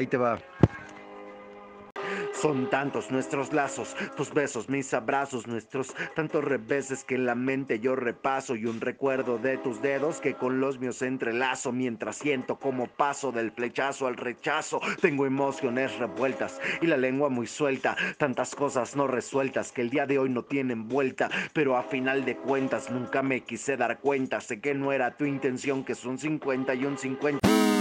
Ahí te va. Son tantos nuestros lazos, tus besos, mis abrazos, nuestros tantos reveses que en la mente yo repaso y un recuerdo de tus dedos que con los míos entrelazo mientras siento como paso del flechazo al rechazo. Tengo emociones revueltas y la lengua muy suelta, tantas cosas no resueltas que el día de hoy no tienen vuelta, pero a final de cuentas nunca me quise dar cuenta, sé que no era tu intención, que son 50 y un 50.